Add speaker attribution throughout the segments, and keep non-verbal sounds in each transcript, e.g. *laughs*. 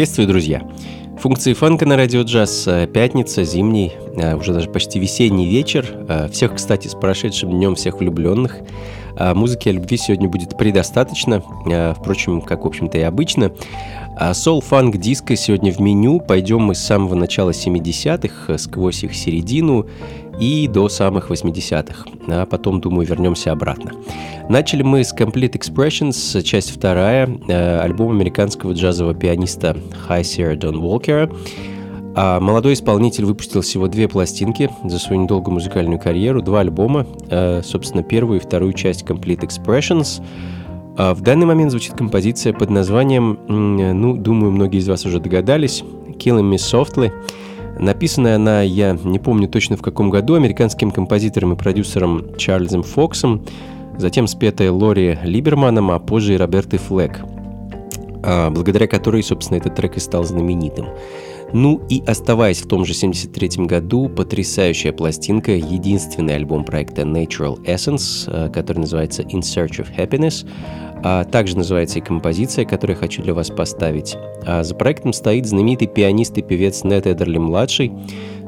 Speaker 1: Приветствую, друзья! Функции фанка на радио джаз. Э, пятница, зимний, э, уже даже почти весенний вечер. Э, всех, кстати, с прошедшим днем всех влюбленных. Музыки о любви сегодня будет предостаточно, впрочем, как, в общем-то, и обычно. Сол, фанк, диско сегодня в меню. Пойдем мы с самого начала 70-х, сквозь их середину и до самых 80-х. А потом, думаю, вернемся обратно. Начали мы с Complete Expressions, часть вторая, э, альбом американского джазового пианиста Хайсера Дон Уолкера. А молодой исполнитель выпустил всего две пластинки за свою недолгую музыкальную карьеру, два альбома, э, собственно, первую и вторую часть Complete Expressions. А в данный момент звучит композиция под названием, ну, думаю, многие из вас уже догадались, Killing Me Softly. Написанная она, я не помню точно в каком году, американским композитором и продюсером Чарльзом Фоксом затем спетая Лори Либерманом, а позже и Робертой Флэк, а, благодаря которой, собственно, этот трек и стал знаменитым. Ну и оставаясь в том же 73 году, потрясающая пластинка, единственный альбом проекта Natural Essence, а, который называется In Search of Happiness, а также называется и композиция, которую я хочу для вас поставить. А за проектом стоит знаменитый пианист и певец Нет Эдерли-младший,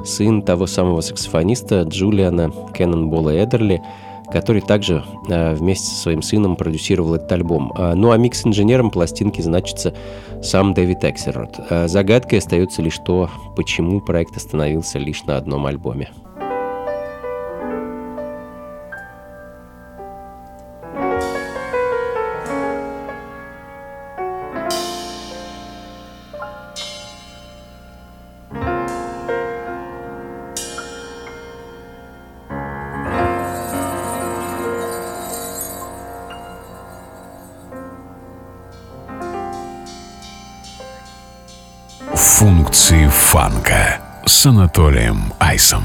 Speaker 1: сын того самого саксофониста Джулиана Кеннонбола Эдерли, который также э, вместе со своим сыном продюсировал этот альбом. А, ну а микс-инженером пластинки значится сам Дэвид Эксерот. А, загадкой остается лишь то, почему проект остановился лишь на одном альбоме.
Speaker 2: С Анатолием Айсом.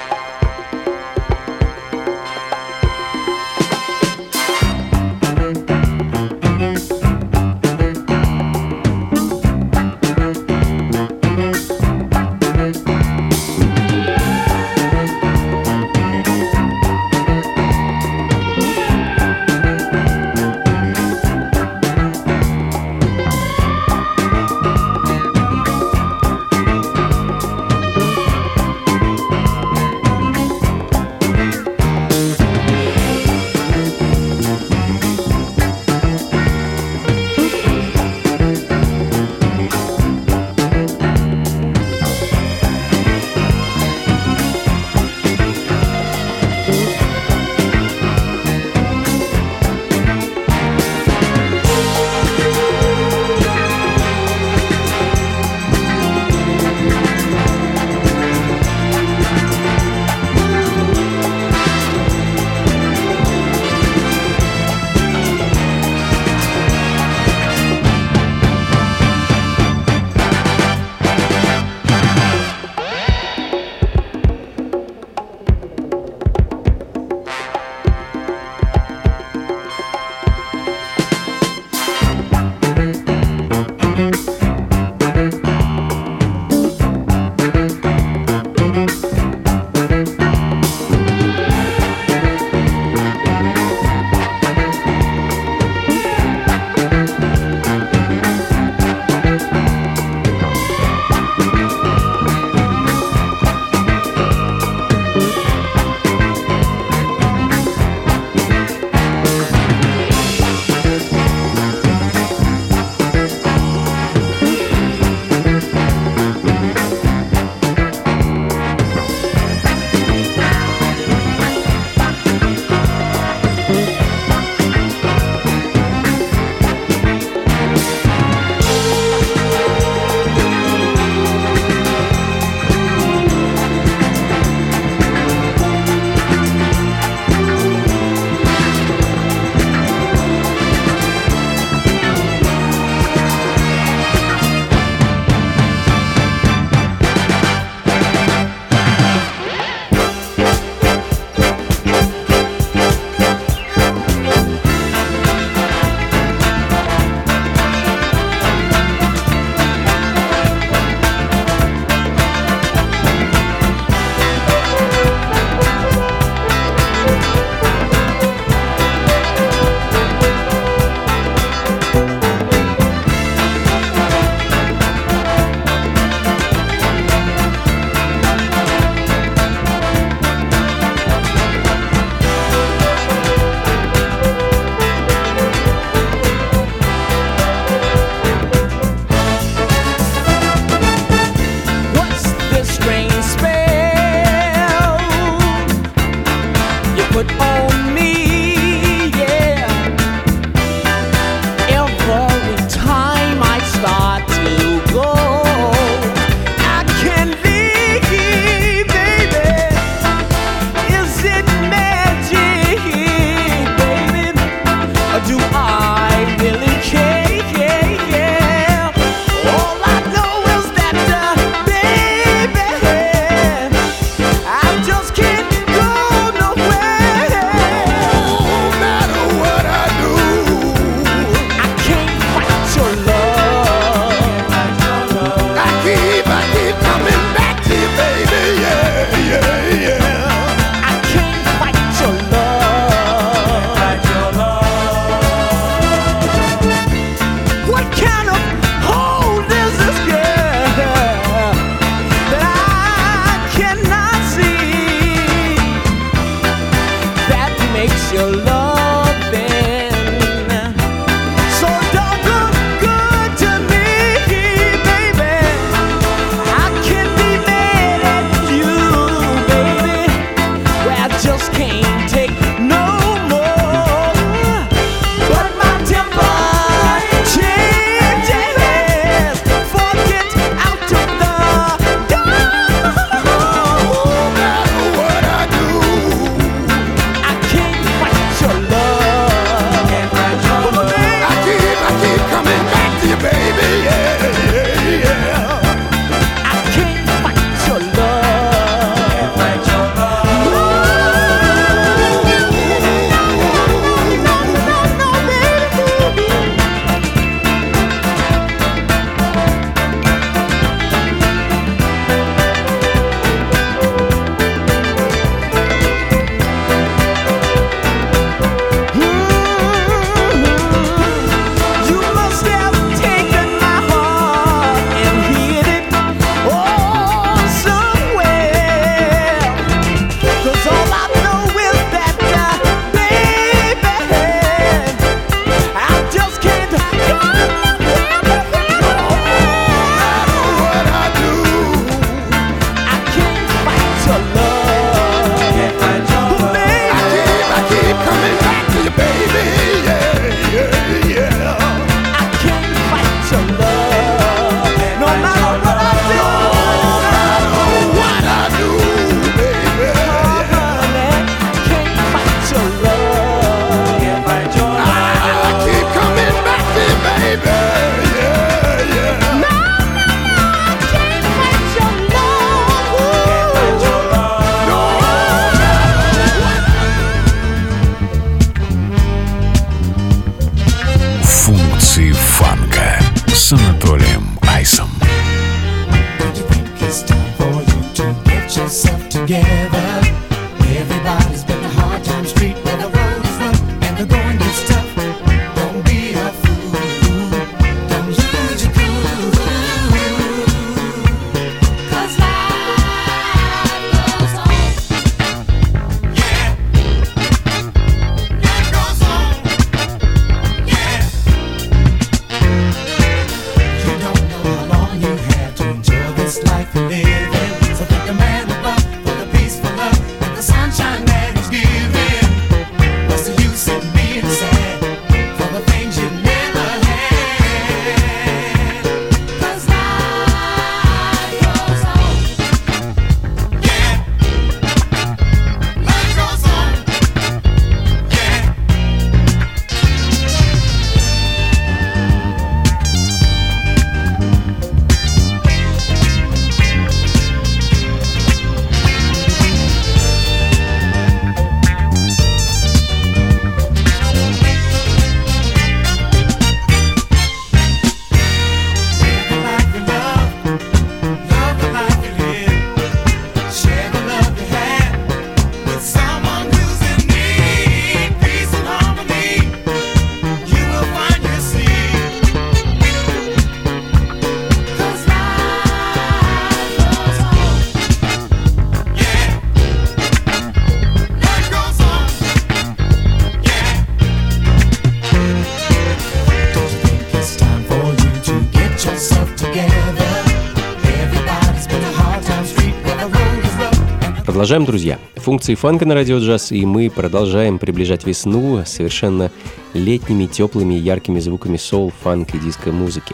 Speaker 1: Продолжаем, друзья. Функции фанка на радио джаз, и мы продолжаем приближать весну совершенно летними, теплыми, яркими звуками соул, фанк и диско-музыки.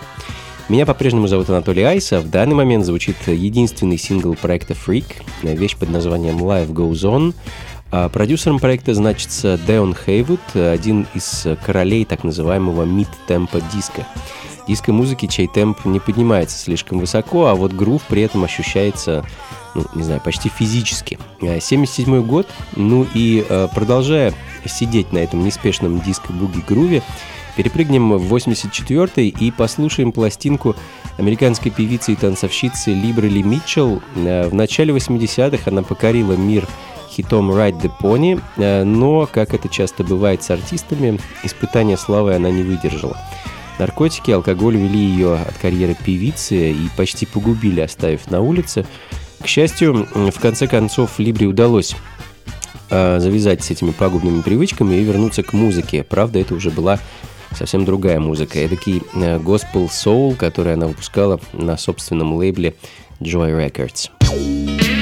Speaker 1: Меня по-прежнему зовут Анатолий Айс, а в данный момент звучит единственный сингл проекта Freak, вещь под названием Life Goes On. А продюсером проекта значится Деон Хейвуд, один из королей так называемого мид-темпа диска. Диско-музыки, чей темп не поднимается слишком высоко, а вот грув при этом ощущается, ну, не знаю, почти физически. 77 год, ну и э, продолжая сидеть на этом неспешном диско-буги-груве, перепрыгнем в 84 и послушаем пластинку американской певицы и танцовщицы Либрели Митчелл. Э, В начале 80-х она покорила мир хитом Ride the Pony, э, но, как это часто бывает с артистами, испытания славы она не выдержала. Наркотики, алкоголь вели ее от карьеры певицы и почти погубили, оставив на улице. К счастью, в конце концов, Либре удалось э, завязать с этими пагубными привычками и вернуться к музыке. Правда, это уже была совсем другая музыка. Эдакий э, gospel soul, который она выпускала на собственном лейбле Joy Records.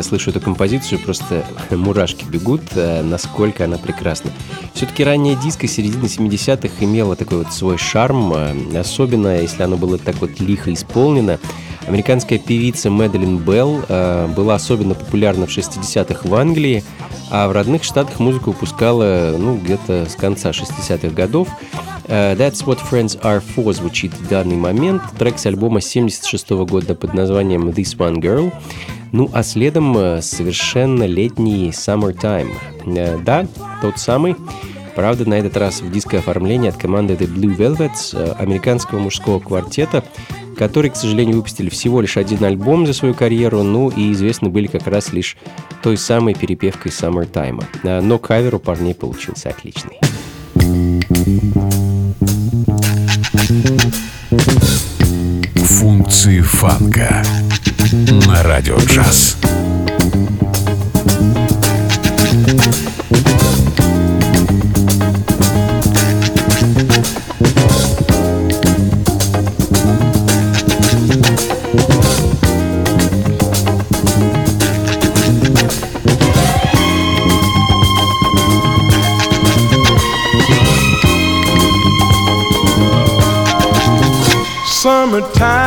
Speaker 1: я слышу эту композицию, просто *laughs* мурашки бегут, э, насколько она прекрасна. Все-таки ранняя диско середины 70-х имела такой вот свой шарм, э, особенно если оно было так вот лихо исполнено. Американская певица Мэдалин Белл э, была особенно популярна в 60-х в Англии, а в родных штатах музыку выпускала ну, где-то с конца 60-х годов. That's What Friends Are For звучит в данный момент. Трек с альбома 76 -го года под названием This One Girl. Ну а следом э, совершенно летний Summer Time, э, Да, тот самый. Правда, на этот раз в диско оформлении от команды The Blue Velvets, э, американского мужского квартета, который, к сожалению, выпустили всего лишь один альбом за свою карьеру, ну и известны были как раз лишь той самой перепевкой Summer Summertime. Но кавер у парней получился отличный.
Speaker 3: Функции фанка. на радио джаз.
Speaker 4: Summertime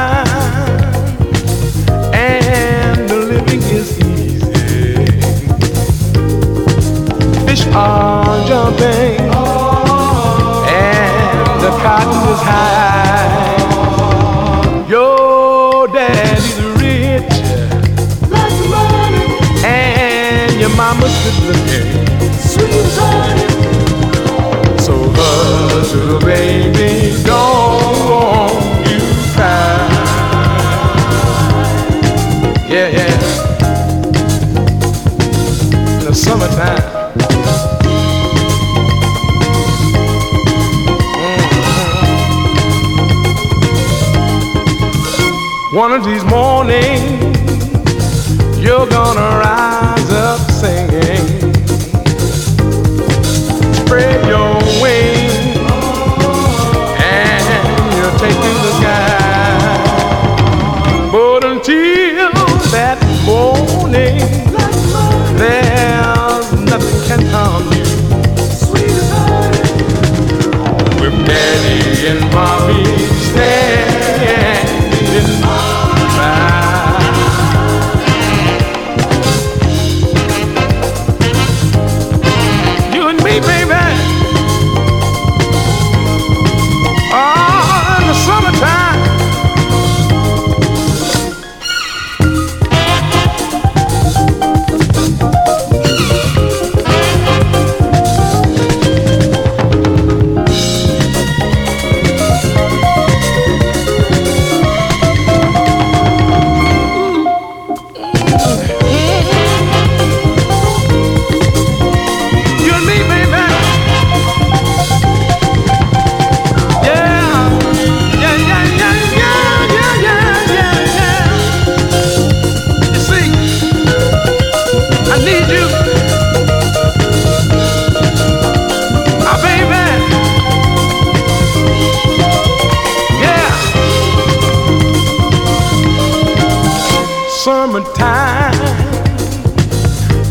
Speaker 4: summertime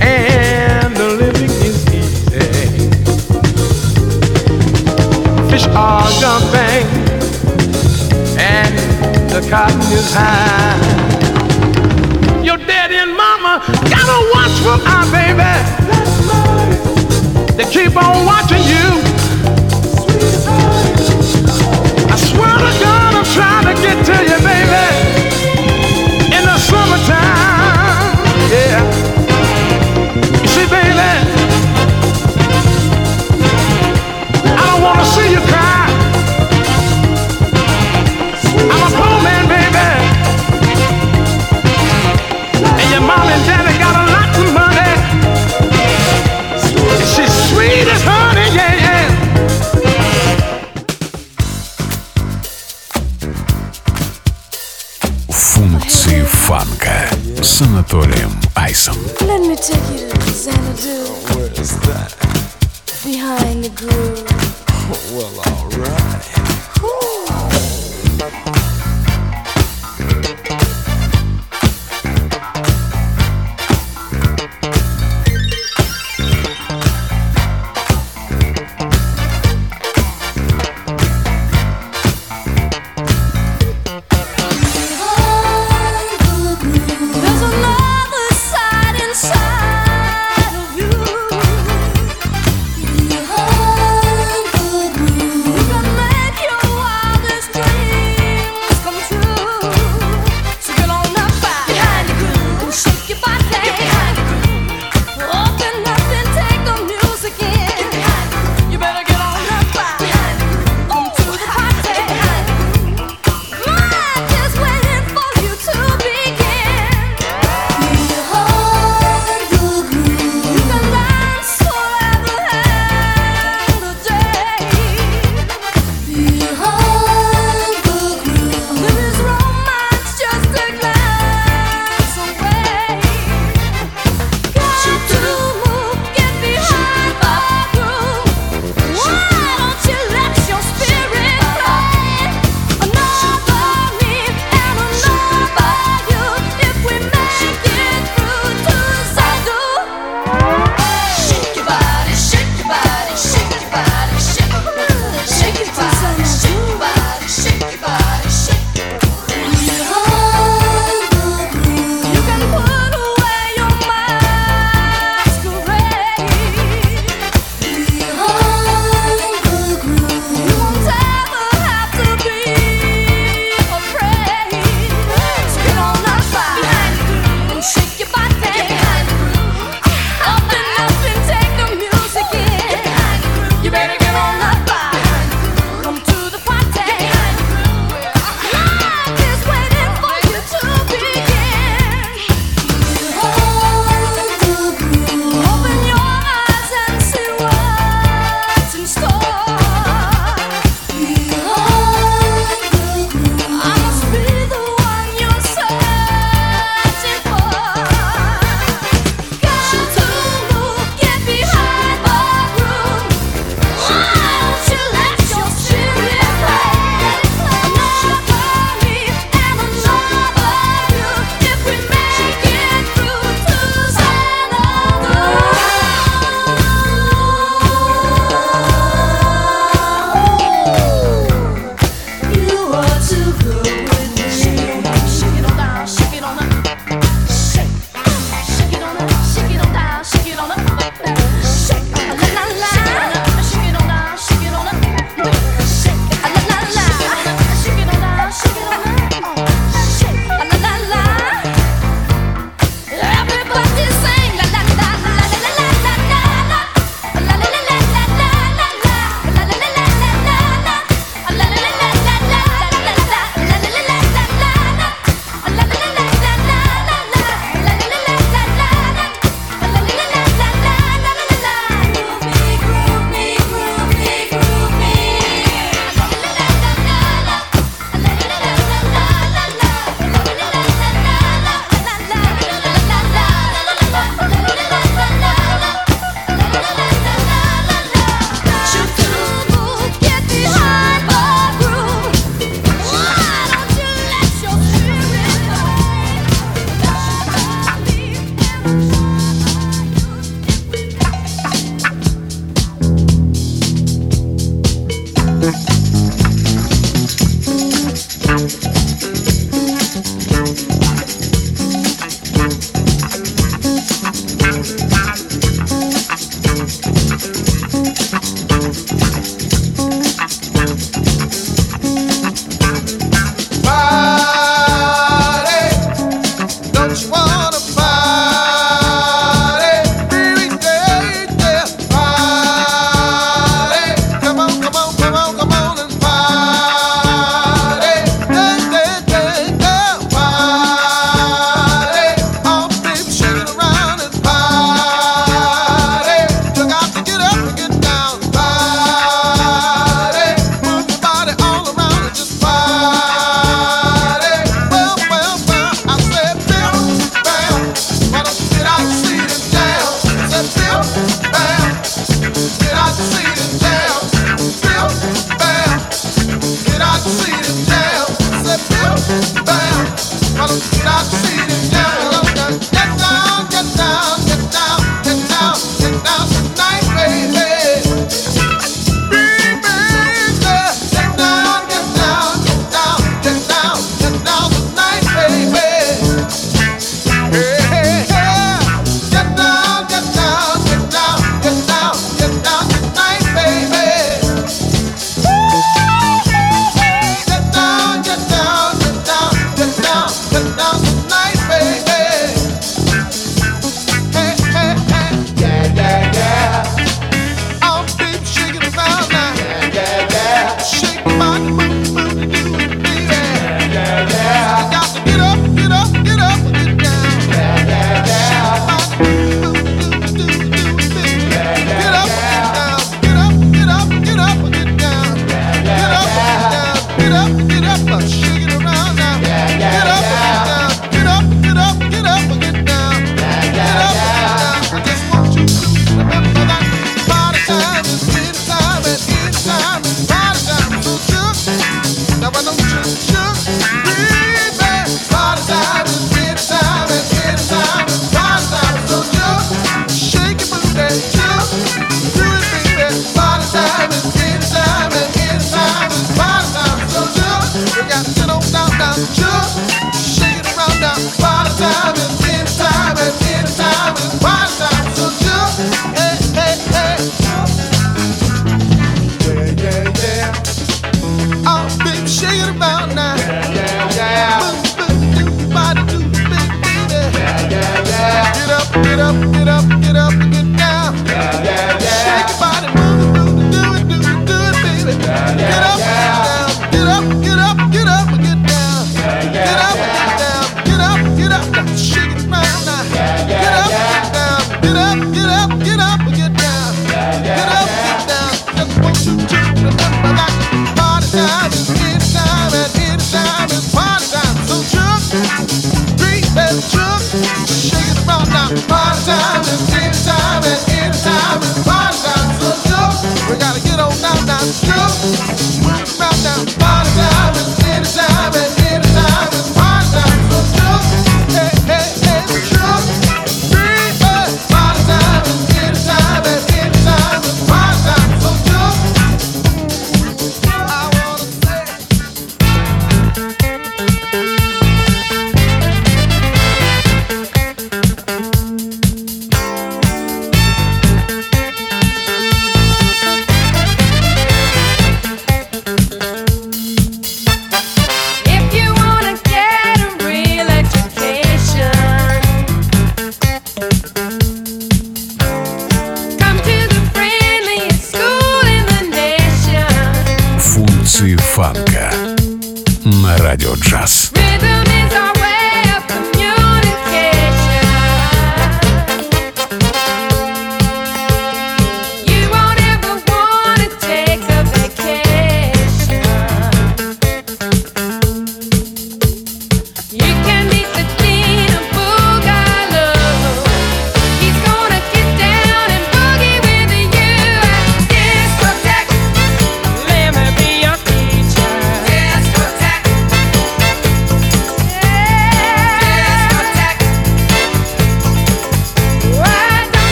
Speaker 4: and the living is easy. Fish are jumping and the cotton is high. Your daddy and mama gotta watch for our baby. They keep on watching you.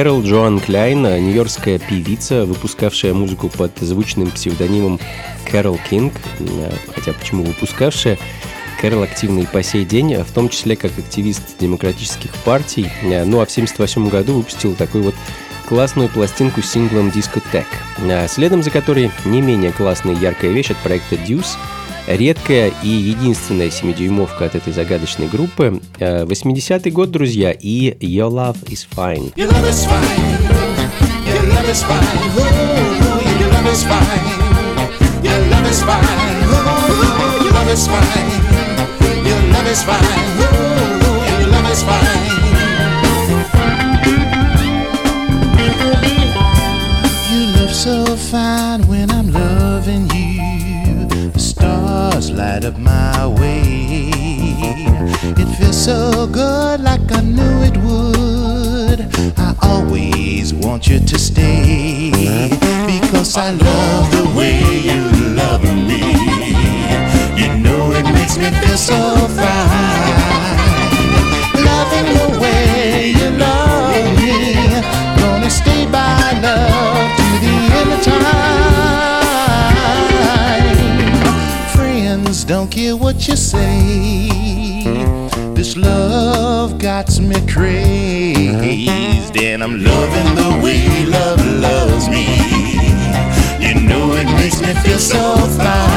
Speaker 1: Кэрол Джоан Кляйн, э, нью-йоркская певица, выпускавшая музыку под звучным псевдонимом Кэрол Кинг. Хотя почему выпускавшая? Кэрол активна и по сей день, в том числе как активист демократических партий. Э, Ну а в 1978 году выпустил такую вот классную пластинку с синглом Discotech, э, следом за которой не менее классная яркая вещь от проекта Deuce, редкая и единственная 7-дюймовка от этой загадочной группы. Э, 80-й год, друзья, и Your Love Is Fine.
Speaker 5: Your love is fine. Your love is fine. Ooh, your love is fine. Your love is fine. Ooh, your love is fine. Your love is fine. Ooh, your love is fine. You look so fine when I'm loving light up my way. It feels so good, like I knew it would. I always want you to stay because I love the way you love me. You know it makes me feel so fine. Friends what you say. This love got me crazed, and I'm loving the way love loves me. You know it makes me feel so fine.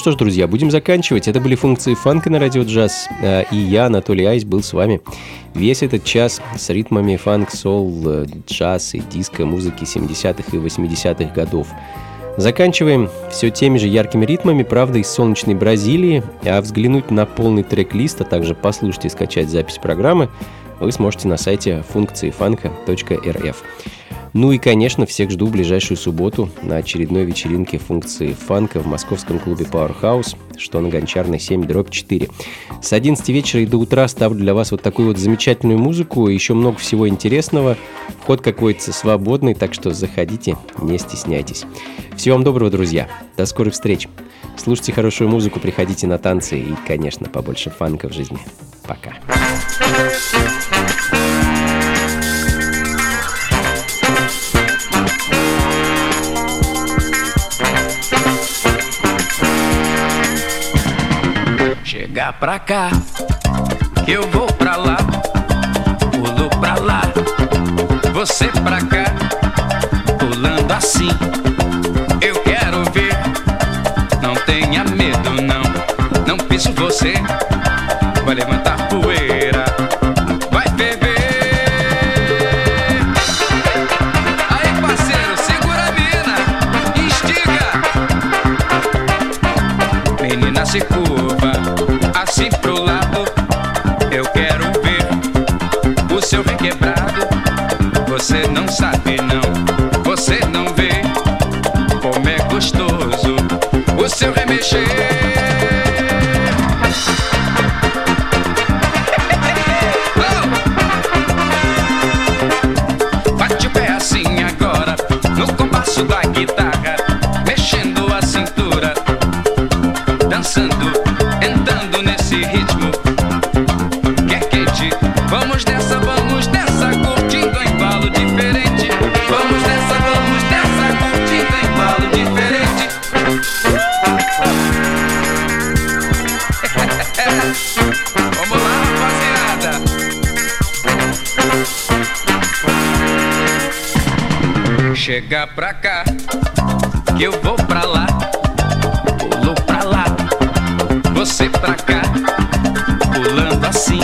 Speaker 1: Что ж, друзья, будем заканчивать. Это были функции фанка на радио джаз. А, И я, Анатолий Айс, был с вами весь этот час с ритмами фанк, сол, э, джаз и диско музыки 70-х и 80-х годов. Заканчиваем все теми же яркими ритмами, правда, из солнечной Бразилии. А взглянуть на полный трек-лист, а также послушать и скачать запись программы вы сможете на сайте функции фанка.рф. Ну и, конечно, всех жду в ближайшую субботу на очередной вечеринке функции фанка в московском клубе Powerhouse, что на Гончарной 7 дробь 4. С 11 вечера и до утра ставлю для вас вот такую вот замечательную музыку, и еще много всего интересного. Вход какой-то свободный, так что заходите, не стесняйтесь. Всего вам доброго, друзья. До скорых встреч. Слушайте хорошую музыку, приходите на танцы и, конечно, побольше фанка в жизни. Пока.
Speaker 6: Chega pra cá, que eu vou pra lá, pulo pra lá, você pra cá, pulando assim. Eu quero ver, não tenha medo não, não piso você, vai levantar saber não. Você não vê como é gostoso o seu remexer. Oh! Pate o pé assim agora no compasso da guitarra, mexendo a cintura, dançando. Chega pra cá, que eu vou pra lá pulo pra lá, você pra cá, pulando assim.